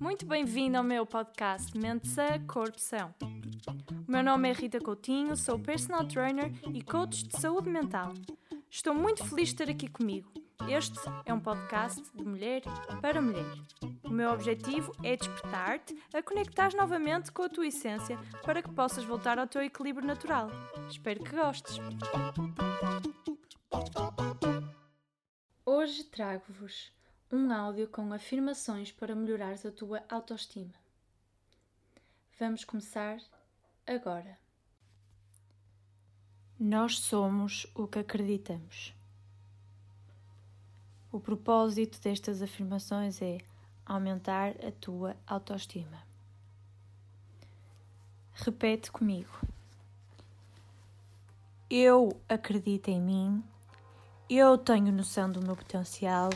Muito bem-vindo ao meu podcast Mente Sã, Corpo São. O meu nome é Rita Coutinho, sou personal trainer e coach de saúde mental. Estou muito feliz de ter aqui comigo. Este é um podcast de mulher para mulher. O meu objetivo é despertar-te a conectar novamente com a tua essência para que possas voltar ao teu equilíbrio natural. Espero que gostes. Hoje trago-vos um áudio com afirmações para melhorares a tua autoestima. Vamos começar agora. Nós somos o que acreditamos. O propósito destas afirmações é aumentar a tua autoestima. Repete comigo. Eu acredito em mim. Eu tenho noção do meu potencial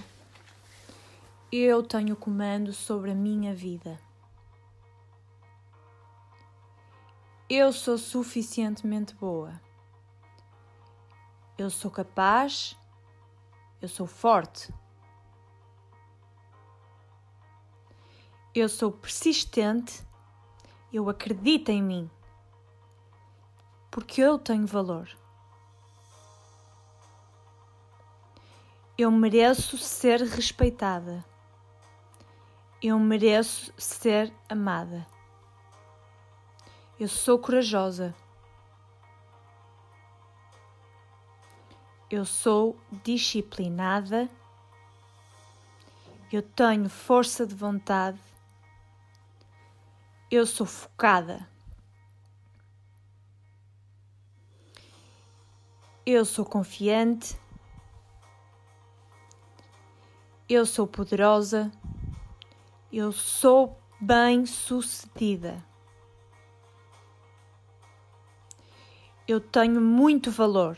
eu tenho comando sobre a minha vida. Eu sou suficientemente boa. Eu sou capaz. Eu sou forte. Eu sou persistente. Eu acredito em mim. Porque eu tenho valor. Eu mereço ser respeitada. Eu mereço ser amada. Eu sou corajosa. Eu sou disciplinada. Eu tenho força de vontade. Eu sou focada. Eu sou confiante. Eu sou poderosa. Eu sou bem-sucedida. Eu tenho muito valor.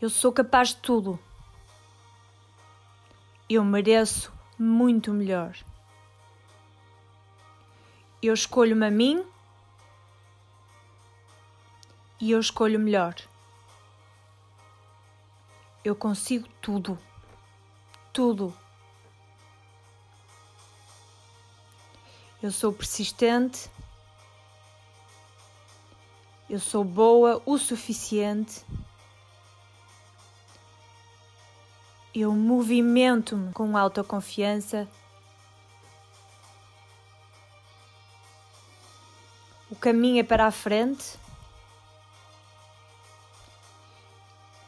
Eu sou capaz de tudo. Eu mereço muito melhor. Eu escolho-me a mim e eu escolho melhor. Eu consigo tudo. Tudo. Eu sou persistente. Eu sou boa o suficiente. Eu movimento-me com autoconfiança. O caminho é para a frente.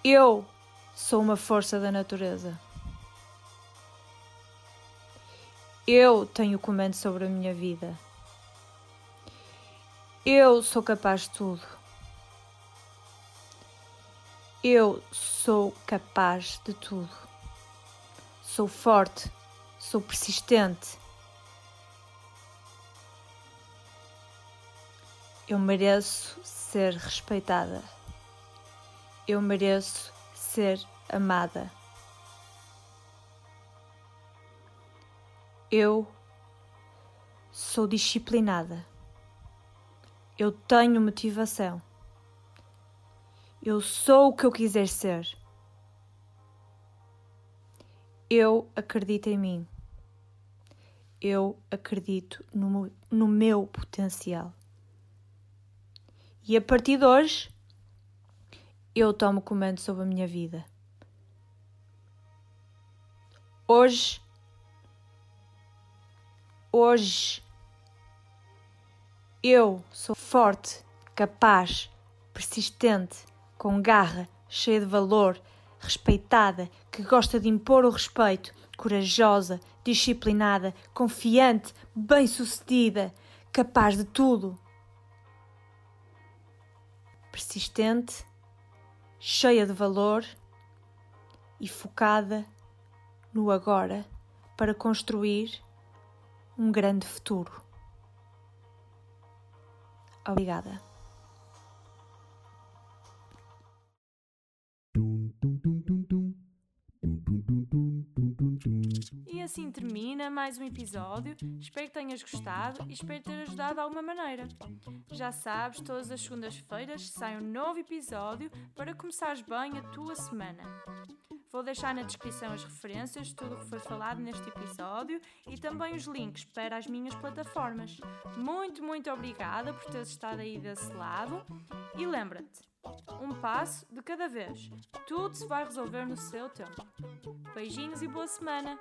Eu sou uma força da natureza. Eu tenho comando sobre a minha vida. Eu sou capaz de tudo. Eu sou capaz de tudo. Sou forte, sou persistente. Eu mereço ser respeitada. Eu mereço ser amada. Eu sou disciplinada. Eu tenho motivação. Eu sou o que eu quiser ser. Eu acredito em mim. Eu acredito no, no meu potencial. E a partir de hoje, eu tomo comando sobre a minha vida. Hoje Hoje eu sou forte, capaz, persistente, com garra, cheia de valor, respeitada, que gosta de impor o respeito, corajosa, disciplinada, confiante, bem-sucedida, capaz de tudo. Persistente, cheia de valor e focada no agora para construir um grande futuro. Obrigada. E assim termina mais um episódio. Espero que tenhas gostado e espero ter ajudado de alguma maneira. Já sabes, todas as segundas-feiras sai um novo episódio para começares bem a tua semana. Vou deixar na descrição as referências de tudo o que foi falado neste episódio e também os links para as minhas plataformas. Muito, muito obrigada por teres estado aí desse lado e lembra-te, um passo de cada vez. Tudo se vai resolver no seu tempo. Beijinhos e boa semana!